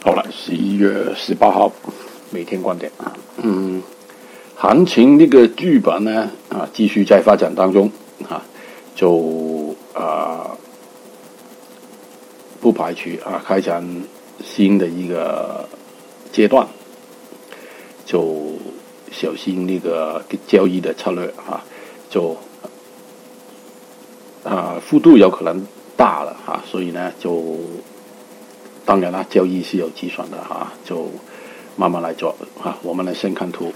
好了，十一月十八号，每天观点啊，嗯，行。情那个剧本呢啊，继续在发展当中啊，就啊不排除啊开展新的一个阶段，就小心那个交易的策略啊，就啊幅度有可能大了哈，所以呢就。当然了，交易是有计算的哈，就慢慢来做啊。我们来先看图。